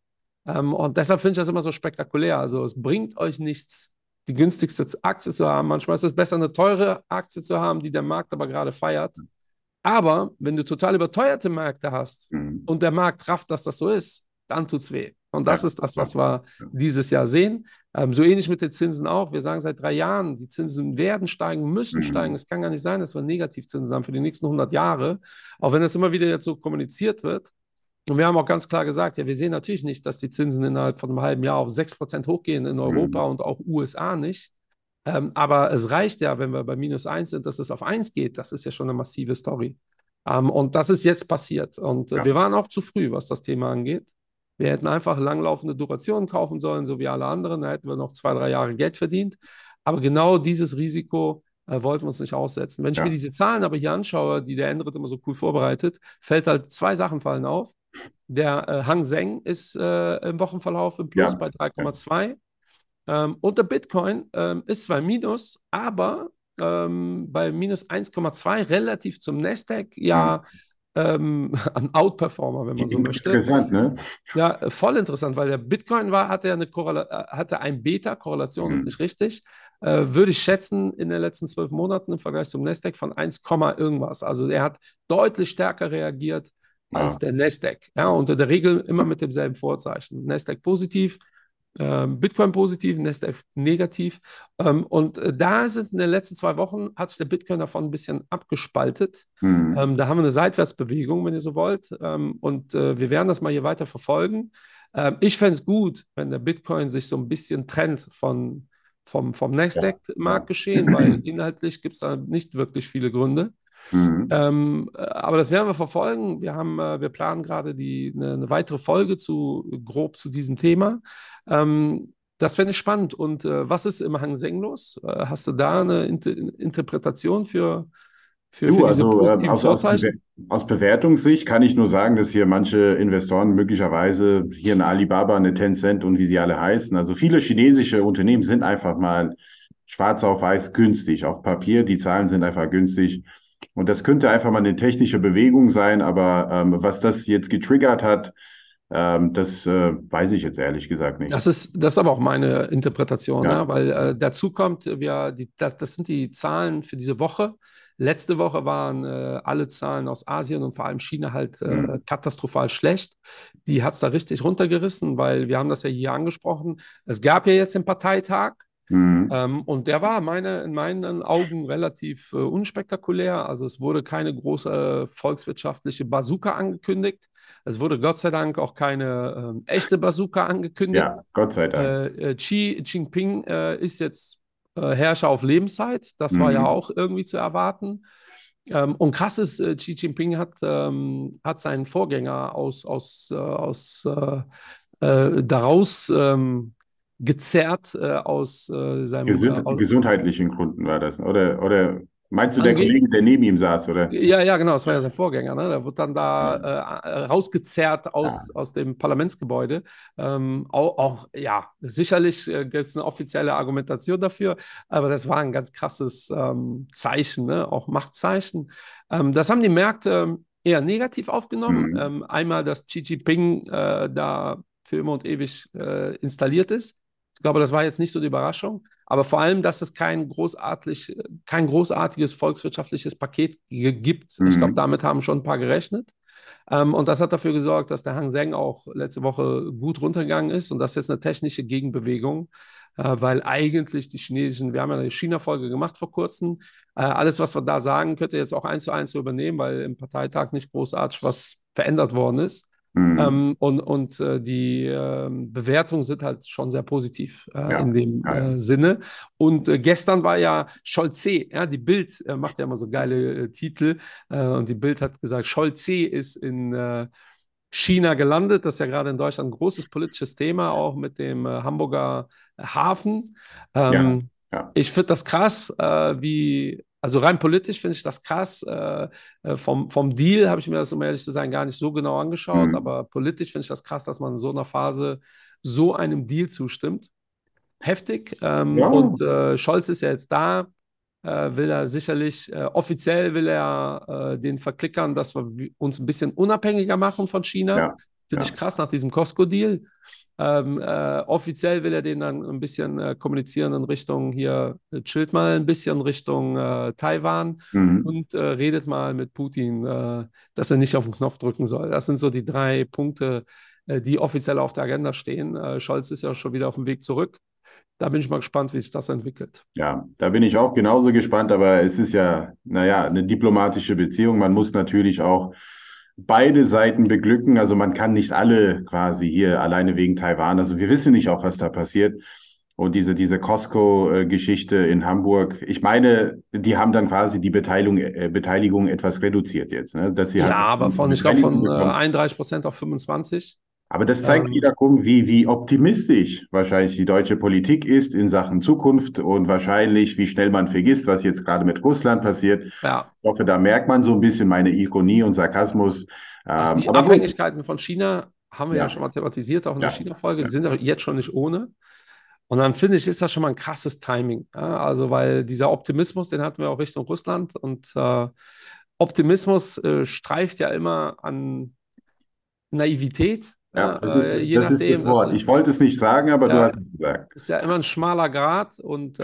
Ähm, und deshalb finde ich das immer so spektakulär. Also es bringt euch nichts, die günstigste Aktie zu haben. Manchmal ist es besser, eine teure Aktie zu haben, die der Markt aber gerade feiert. Aber wenn du total überteuerte Märkte hast Mhm. und der Markt rafft, dass das so ist, dann tut's weh. Und das Ja, ist das, was wir ja. dieses Jahr sehen. Ähm, so ähnlich mit den Zinsen auch. Wir sagen seit drei Jahren, die Zinsen werden steigen, müssen Mhm. steigen. Es kann gar nicht sein, dass wir Negativzinsen haben für die nächsten 100 Jahre, auch wenn das immer wieder jetzt so kommuniziert wird. Und wir haben auch ganz klar gesagt, ja, wir sehen natürlich nicht, dass die Zinsen innerhalb von einem halben Jahr auf 6% hochgehen in Europa Mhm. und auch USA nicht. Ähm, aber es reicht ja, wenn wir bei minus 1 sind, dass es auf 1 geht. Das ist ja schon eine massive Story. Ähm, und das ist jetzt passiert. Und äh, Ja. wir waren auch zu früh, was das Thema angeht. Wir hätten einfach langlaufende Durationen kaufen sollen, so wie alle anderen. Da hätten wir noch zwei, drei Jahre Geld verdient. Aber genau dieses Risiko äh, wollten wir uns nicht aussetzen. Wenn ich Ja. mir diese Zahlen aber hier anschaue, die der Endrit immer so cool vorbereitet, fällt halt zwei Sachen fallen auf. Der äh, Hang Seng ist äh, im Wochenverlauf im Plus Ja. bei 3,2. Ähm, und der Bitcoin ähm, ist zwar Minus, aber ähm, bei minus 1,2 relativ zum Nasdaq ja ähm, ein Outperformer, wenn man so möchte. Interessant, ne? Ja, voll interessant, weil der Bitcoin war, hatte ja eine Korrela äh, hatte ein Beta, Korrelation ist Mhm. nicht richtig, äh, würde ich schätzen in den letzten zwölf Monaten im Vergleich zum Nasdaq von 1, irgendwas. Also er hat deutlich stärker reagiert als Ah. der Nasdaq. Ja, unter der Regel immer mit demselben Vorzeichen. Nasdaq positiv, Bitcoin positiv, Nasdaq negativ. Ähm, und äh, da sind in den letzten zwei Wochen, hat sich der Bitcoin davon ein bisschen abgespaltet. Mhm. Ähm, da haben wir eine Seitwärtsbewegung, wenn ihr so wollt. Ähm, und äh, wir werden das mal hier weiter verfolgen. Ähm, ich fände es gut, wenn der Bitcoin sich so ein bisschen trennt von, vom, vom Nasdaq-Marktgeschehen, weil inhaltlich gibt es da nicht wirklich viele Gründe. Mhm. Ähm, äh, aber das werden wir verfolgen. Wir haben, äh, wir planen gerade die, eine, eine weitere Folge zu grob zu diesem Thema. Ähm, das fände ich spannend. Und äh, was ist im Hang Seng los? Äh, hast du da eine Inter Interpretation für, für, Du, für diese also ähm, positiven aus, Vorzeichen? Aus Bewertungssicht kann ich nur sagen, dass hier manche Investoren möglicherweise hier eine Alibaba, eine Tencent und wie sie alle heißen, also viele chinesische Unternehmen sind einfach mal schwarz auf weiß günstig auf Papier. Die Zahlen sind einfach günstig. Und das könnte einfach mal eine technische Bewegung sein, aber ähm, was das jetzt getriggert hat, ähm, das äh, weiß ich jetzt ehrlich gesagt nicht. Das ist, das ist aber auch meine Interpretation, Ja. ne? weil äh, dazu kommt, wir, die, das, das sind die Zahlen für diese Woche. Letzte Woche waren äh, alle Zahlen aus Asien und vor allem China halt äh, Mhm. katastrophal schlecht. Die hat es da richtig runtergerissen, weil wir haben das ja hier angesprochen. Es gab ja jetzt den Parteitag. Mhm. Ähm, und der war meine, in meinen Augen relativ äh, unspektakulär. Also es wurde keine große volkswirtschaftliche Bazooka angekündigt. Es wurde Gott sei Dank auch keine ähm, echte Bazooka angekündigt. Ja, Gott sei Dank. Äh, äh, Xi Jinping äh, ist jetzt äh, Herrscher auf Lebenszeit. Das war Mhm. ja auch irgendwie zu erwarten. Ähm, und krass ist, äh, Xi Jinping hat, ähm, hat seinen Vorgänger aus, aus, äh, aus äh, äh, daraus ähm, gezerrt äh, aus äh, seinem Gesund, äh, aus, gesundheitlichen Gründen war das. Oder, oder meinst du der Kollege, der neben ihm saß, oder? Ja, ja, genau, das war ja sein Vorgänger. Ne? Der wird dann da äh, rausgezerrt aus, aus dem Parlamentsgebäude. Ähm, auch, auch, ja, sicherlich äh, gibt es eine offizielle Argumentation dafür, aber das war ein ganz krasses ähm, Zeichen, ne? auch Machtzeichen. Ähm, das haben die Märkte ähm, eher negativ aufgenommen. Mhm. Ähm, einmal, dass Xi Jinping äh, da für immer und ewig äh, installiert ist. Ich glaube, das war jetzt nicht so die Überraschung, aber vor allem, dass es kein, großartig, kein großartiges volkswirtschaftliches Paket gibt. Ich Mhm. glaube, damit haben schon ein paar gerechnet. Ähm, und das hat dafür gesorgt, dass der Hang Seng auch letzte Woche gut runtergegangen ist und das ist jetzt eine technische Gegenbewegung, äh, weil eigentlich die chinesischen, wir haben ja eine China-Folge gemacht vor kurzem, äh, alles, was wir da sagen, könnt ihr jetzt auch eins zu eins übernehmen, weil im Parteitag nicht großartig was verändert worden ist. Mhm. Ähm, und und äh, die ähm, Bewertungen sind halt schon sehr positiv äh, Ja, in dem ja. äh, Sinne. Und äh, gestern war ja Scholze, ja, die Bild äh, macht ja immer so geile äh, Titel. Äh, und die Bild hat gesagt, Scholze ist in äh, China gelandet. Das ist ja gerade in Deutschland ein großes politisches Thema, auch mit dem äh, Hamburger Hafen. Ähm, ja. Ich finde das krass, äh, wie, also rein politisch finde ich das krass. Äh, äh, vom, vom Deal habe ich mir das, um ehrlich zu sein, gar nicht so genau angeschaut, Mhm. aber politisch finde ich das krass, dass man in so einer Phase so einem Deal zustimmt. Heftig. Ähm, Ja. Und äh, Scholz ist ja jetzt da. äh, will er sicherlich, äh, offiziell will er äh, den verklickern, dass wir uns ein bisschen unabhängiger machen von China. Ja, Finde ja. ich krass nach diesem Costco-Deal. Ähm, äh, offiziell will er den dann ein bisschen äh, kommunizieren in Richtung hier, äh, chillt mal ein bisschen Richtung äh, Taiwan Mhm. und äh, redet mal mit Putin, äh, dass er nicht auf den Knopf drücken soll. Das sind so die drei Punkte, die offiziell auf der Agenda stehen. Scholz ist ja schon wieder auf dem Weg zurück. Da bin ich mal gespannt, wie sich das entwickelt. Ja, da bin ich auch genauso gespannt, aber es ist ja, naja, eine diplomatische Beziehung. Man muss natürlich auch beide Seiten beglücken. Also man kann nicht alle quasi hier alleine wegen Taiwan. Also wir wissen nicht auch, was da passiert. Und diese, diese Costco-Geschichte in Hamburg, ich meine, die haben dann quasi die Beteiligung, äh, Beteiligung etwas reduziert jetzt. Ne? Dass sie Ja, halt aber von, ich glaube, von äh, Beteiligung bekommen. 31 Prozent auf 25. Aber das zeigt Ähm, wiederum, wie, wie optimistisch wahrscheinlich die deutsche Politik ist in Sachen Zukunft und wahrscheinlich, wie schnell man vergisst, was jetzt gerade mit Russland passiert. Ja, Ich hoffe, da merkt man so ein bisschen meine Ironie und Sarkasmus. also Ähm, die aber gut, Abhängigkeiten von China haben wir ja, Ja. schon mal thematisiert, auch in der Ja. China-Folge. Die Ja. sind ja jetzt schon nicht ohne. Und dann finde ich, ist das schon mal ein krasses Timing. Also, weil dieser Optimismus, den hatten wir auch Richtung Russland. Und äh, Optimismus äh, streift ja immer an Naivität. Ja, das ist, äh, das, je das ist nachdem, das Wort. Ich wollte es nicht sagen, aber du Ja. hast es gesagt. ist ja immer ein schmaler Grat. Und äh,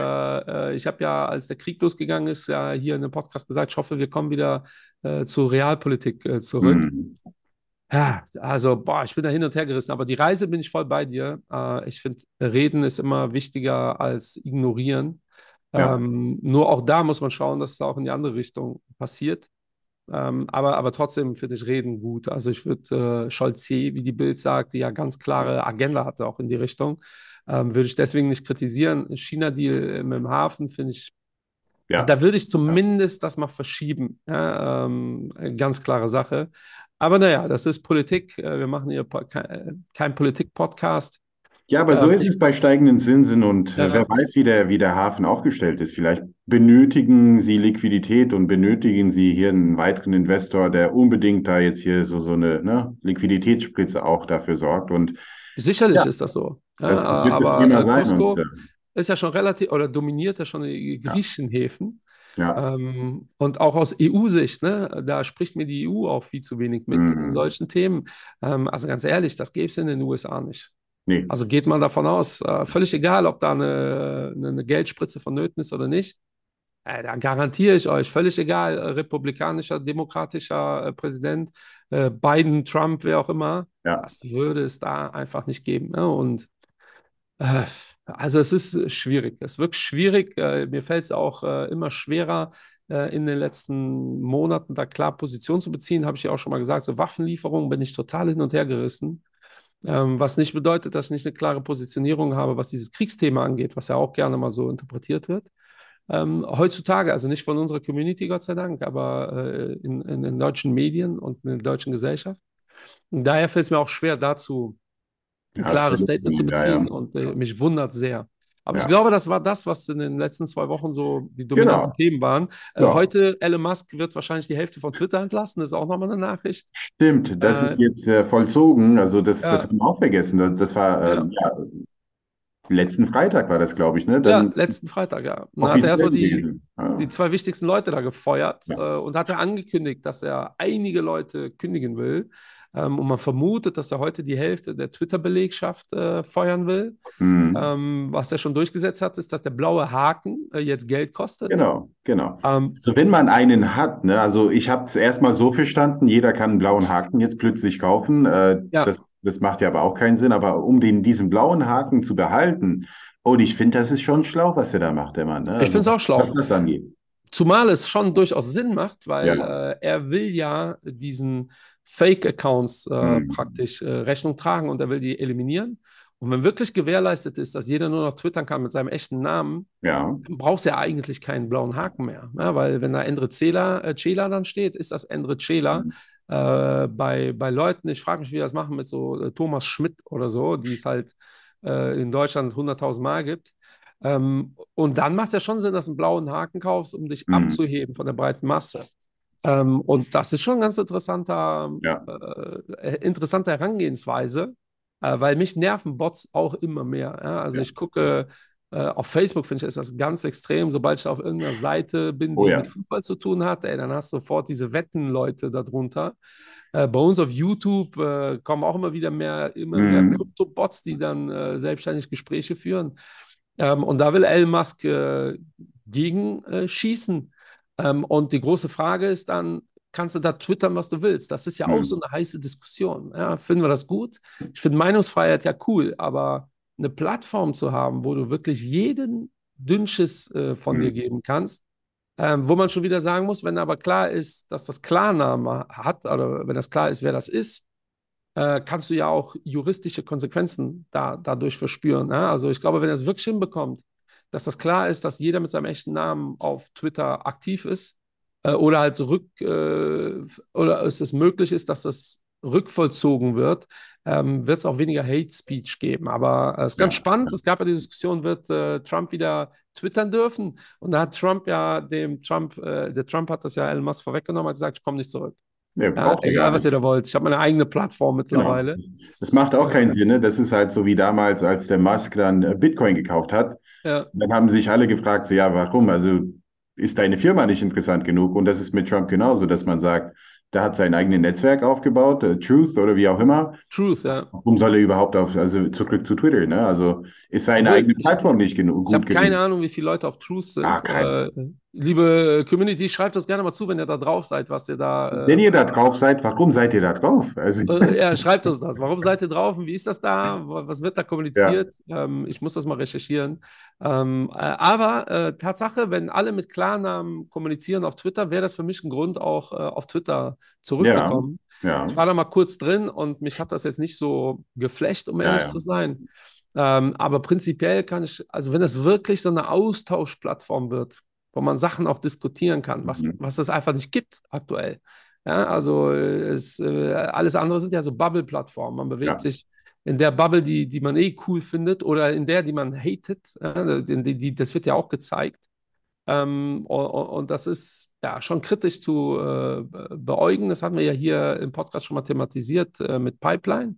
äh, ich habe ja, als der Krieg losgegangen ist, ja hier in dem Podcast gesagt, ich hoffe, wir kommen wieder äh, zur Realpolitik äh, zurück. Hm. Ja, also, boah, ich bin da hin und her gerissen, aber die Reise bin ich voll bei dir. Äh, ich finde, Reden ist immer wichtiger als ignorieren. Ja. Ähm, nur auch da muss man schauen, dass es auch in die andere Richtung passiert. Ähm, aber, aber trotzdem finde ich Reden gut. Also ich würde äh, Scholz, wie die Bild sagt, die ja ganz klare Agenda hatte, auch in die Richtung, ähm, würde ich deswegen nicht kritisieren. China-Deal mit dem Hafen finde ich Ja. also da würde ich zumindest das mal verschieben. Ja, ähm, ganz klare Sache. Aber naja, das ist Politik. Äh, Wir machen hier po- ke- äh, kein Politik-Podcast. Ja, aber so Ähm, ist es bei steigenden Zinsen und äh, Ja. wer weiß, wie der, wie der Hafen aufgestellt ist. Vielleicht benötigen Sie Liquidität und benötigen Sie hier einen weiteren Investor, der unbedingt da jetzt hier so, so eine ne, Liquiditätsspritze auch dafür sorgt. Und Sicherlich Ja. ist das so. Ja, das, das wird das aber äh. Costco Und, äh, ist ja schon relativ oder dominiert ja schon die griechischen Häfen. ja, Ähm, und auch aus EU-Sicht, ne, da spricht mir die EU auch viel zu wenig mit Mhm. solchen Themen. Ähm, also ganz ehrlich, das gäbe es in den USA nicht. Nee. Also geht mal davon aus, äh, völlig egal, ob da eine, eine, Geldspritze vonnöten ist oder nicht. Äh, da garantiere ich euch, völlig egal, äh, republikanischer, demokratischer Präsident, Biden, Trump, wer auch immer, Ja. das würde es da einfach nicht geben. Ne? Und also es ist schwierig. Es ist wirklich schwierig. Mir fällt es auch immer schwerer, in den letzten Monaten da klar Position zu beziehen. Habe ich ja auch schon mal gesagt. So Waffenlieferungen bin ich total hin und her gerissen. Ähm, was nicht bedeutet, dass ich nicht eine klare Positionierung habe, was dieses Kriegsthema angeht, was ja auch gerne mal so interpretiert wird. Ähm, heutzutage, also nicht von unserer Community, Gott sei Dank, aber äh, in, in den deutschen Medien und in der deutschen Gesellschaft. Und daher fällt es mir auch schwer, dazu ein Ja, klares Statement zu ja, ja. beziehen und äh, mich wundert sehr. Aber ich Ja. glaube, das war das, was in den letzten zwei Wochen so die dominanten Genau. Themen waren. Äh, Ja. heute, Elon Musk wird wahrscheinlich die Hälfte von Twitter entlassen, das ist auch nochmal eine Nachricht. Stimmt, das Äh, ist jetzt äh, vollzogen. Also das, Ja. das haben wir auch vergessen. Das, war ja. letzten Freitag war das, glaube ich, ne? Ja, Dann letzten Freitag, ja. Dann hat er erstmal die. Ja. die zwei wichtigsten Leute da gefeuert Ja. äh, und hat er angekündigt, dass er einige Leute kündigen will. Ähm, und man vermutet, dass er heute die Hälfte der Twitter-Belegschaft äh, feuern will. Mhm. Ähm, was er schon durchgesetzt hat, ist, dass der blaue Haken äh, jetzt Geld kostet. Genau, genau. Ähm, Also wenn man einen hat, ne, also ich habe es erstmal so verstanden, jeder kann einen blauen Haken jetzt plötzlich kaufen. Äh, Ja. das, das macht ja aber auch keinen Sinn. Aber um den, diesen blauen Haken zu behalten, und ich finde, das ist schon schlau, was er da macht, der Mann. Ne? Ich finde es auch schlau. Was das angeht. Zumal es schon durchaus Sinn macht, weil Ja. äh, er will ja diesen Fake-Accounts äh, Mhm. praktisch äh, Rechnung tragen und er will die eliminieren. Und wenn wirklich gewährleistet ist, dass jeder nur noch twittern kann mit seinem echten Namen, Ja, dann brauchst du ja eigentlich keinen blauen Haken mehr. Ja, weil wenn da Endre Cela, äh, Cela dann steht, ist das Endre Cela. Mhm. Äh, bei, bei Leuten, ich frage mich, wie das machen mit so äh, Thomas Schmidt oder so, die es halt äh, in Deutschland 100.000 Mal gibt. Ähm, und dann macht es ja schon Sinn, dass du einen blauen Haken kaufst, um dich Mhm. abzuheben von der breiten Masse. Ähm, und das ist schon eine ganz interessanter, Ja. äh, interessante Herangehensweise, äh, weil mich nerven Bots auch immer mehr. Ja? Also Ja. ich gucke Äh, auf Facebook finde ich ist das ganz extrem. Sobald ich auf irgendeiner Seite bin, die Oh ja. mit Fußball zu tun hat, ey, dann hast du sofort diese Wettenleute darunter. Äh, bei uns auf YouTube äh, kommen auch immer wieder mehr, immer mehr Mhm. Krypto-Bots, die dann äh, selbstständig Gespräche führen. Ähm, und da will Elon Musk äh, gegen äh, schießen. Ähm, und die große Frage ist dann, kannst du da twittern, was du willst? Das ist ja auch Mhm. so eine heiße Diskussion. Ja, finden wir das gut? Ich finde Meinungsfreiheit ja cool, aber eine Plattform zu haben, wo du wirklich jeden Dünnschiss äh, von Mhm. dir geben kannst, ähm, wo man schon wieder sagen muss, wenn aber klar ist, dass das Klarname hat, oder wenn das klar ist, wer das ist, äh, kannst du ja auch juristische Konsequenzen da, dadurch verspüren. Ja? Also ich glaube, wenn er es wirklich hinbekommt, dass das klar ist, dass jeder mit seinem echten Namen auf Twitter aktiv ist, äh, oder halt rück, äh, oder es ist möglich ist, dass das rückvollzogen wird, ähm, wird es auch weniger Hate Speech geben. Aber äh, es ist ganz Ja, spannend. Es gab ja die Diskussion, wird äh, Trump wieder twittern dürfen? Und da hat Trump ja dem Trump, äh, der Trump hat das ja Elon Musk vorweggenommen, hat gesagt, ich komme nicht zurück. Nee, Ja, er egal, was ihr da wollt. Ich habe meine eigene Plattform Genau. mittlerweile. Das macht auch keinen Sinn, ne? Das ist halt so wie damals, als der Musk dann äh, Bitcoin gekauft hat. Ja, Dann haben sich alle gefragt, so, ja, warum? Also ist deine Firma nicht interessant genug? Und das ist mit Trump genauso, dass man sagt, der hat sein eigenes Netzwerk aufgebaut, äh, Truth oder wie auch immer. Truth, ja. Warum soll er überhaupt auf, also zurück zu Twitter, ne? Also ist seine Obwohl, eigene ich- Plattform nicht genug, Ich habe keine Ahnung, wie viele Leute auf Truth sind. Ah, Äh, liebe Community, schreibt uns gerne mal zu, wenn ihr da drauf seid, was ihr da. Äh, Wenn ihr da drauf seid, warum seid ihr da drauf? Also, Äh, ja, schreibt uns das. Warum seid ihr drauf und wie ist das da? Was wird da kommuniziert? Ähm, ich muss das mal recherchieren. Ähm, äh, aber äh, Tatsache, wenn alle mit Klarnamen kommunizieren auf Twitter, wäre das für mich ein Grund, auch äh, auf Twitter zurückzukommen. ja. Ich war da mal kurz drin und mich hat das jetzt nicht so geflasht, um Ja, ehrlich ja. zu sein. Ähm, aber prinzipiell kann ich, also wenn es wirklich so eine Austauschplattform wird, wo man Sachen auch diskutieren kann, was, Mhm. was es einfach nicht gibt aktuell. Ja, also es, äh, alles andere sind ja so Bubble-Plattformen. Man bewegt Ja. sich in der Bubble, die, die man eh cool findet oder in der, die man hatet. Ja, die, die, das wird ja auch gezeigt. Ähm, und, und das ist ja schon kritisch zu äh, be- beäugen. Das hatten wir ja hier im Podcast schon mal thematisiert äh, mit Pipeline.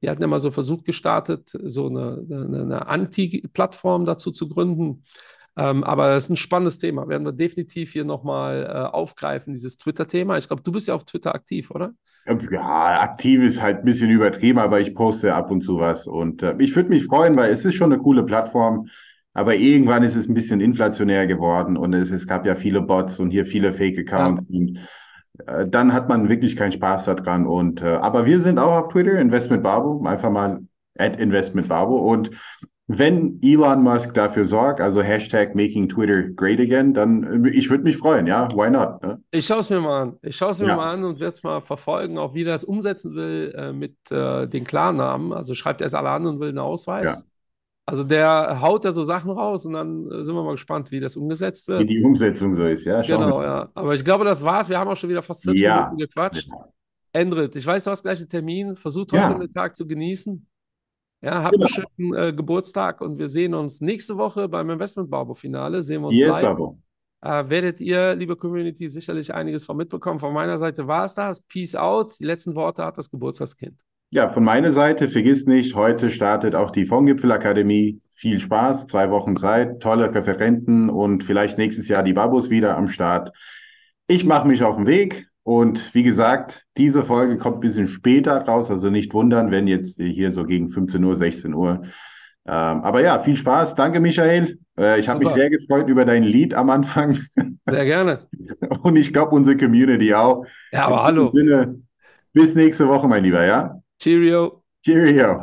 Die hatten ja mal so Versuch gestartet, so eine, eine, eine Anti-Plattform dazu zu gründen. Ähm, aber das ist ein spannendes Thema. Werden wir definitiv hier nochmal äh, aufgreifen, dieses Twitter-Thema. Ich glaube, du bist ja auf Twitter aktiv, oder? Ja, aktiv ist halt ein bisschen übertrieben, aber ich poste ab und zu was. Und äh, ich würde mich freuen, weil es ist schon eine coole Plattform. Aber irgendwann ist es ein bisschen inflationär geworden und es, es gab ja viele Bots und hier viele Fake-Accounts. Und äh, dann hat man wirklich keinen Spaß daran. Und, äh, aber wir sind auch auf Twitter, Investment Barbo, einfach mal at Investment Barbo. Und wenn Elon Musk dafür sorgt, also Hashtag Making Twitter Great Again, dann äh, ich würde mich freuen, ja, why not? Ne? Ich schaue es mir mal an. Ich schaue es mir Ja. mal an und werde es mal verfolgen, auch wie er das umsetzen will äh, mit äh, den Klarnamen. Also schreibt er es alle an und will einen Ausweis. Ja. Also der haut da so Sachen raus und dann äh, sind wir mal gespannt, wie das umgesetzt Wie wird. die Umsetzung so ist, ja. Schauen Genau, ja. Aber ich glaube, das war's. Wir haben auch schon wieder fast 40 Ja. Minuten gequatscht. Ja. Endrit, ich weiß, du hast gleich einen Termin. Versuch trotzdem den Tag zu genießen. Ja, hab Genau. einen schönen äh, Geburtstag und wir sehen uns nächste Woche beim Investment Barbo Finale. Sehen wir uns Yes, live. Äh, werdet ihr, liebe Community, sicherlich einiges von mitbekommen. Von meiner Seite war es das. Peace out. Die letzten Worte hat das Geburtstagskind. Ja, von meiner Seite, vergiss nicht, heute startet auch die Fondgipfelakademie. Viel Spaß, zwei Wochen Zeit, tolle Referenten und vielleicht nächstes Jahr die Babos wieder am Start. Ich mache mich auf den Weg und wie gesagt, diese Folge kommt ein bisschen später raus, also nicht wundern, wenn jetzt hier so gegen 15 Uhr, 16 Uhr. Ähm, aber ja, viel Spaß. Danke, Michael. Äh, ich habe mich sehr gefreut über dein Lied am Anfang Sehr gerne. und ich glaube, unsere Community auch. Ja, aber In hallo. Sinne, bis nächste Woche, mein Lieber, ja? Cheerio. Cheerio.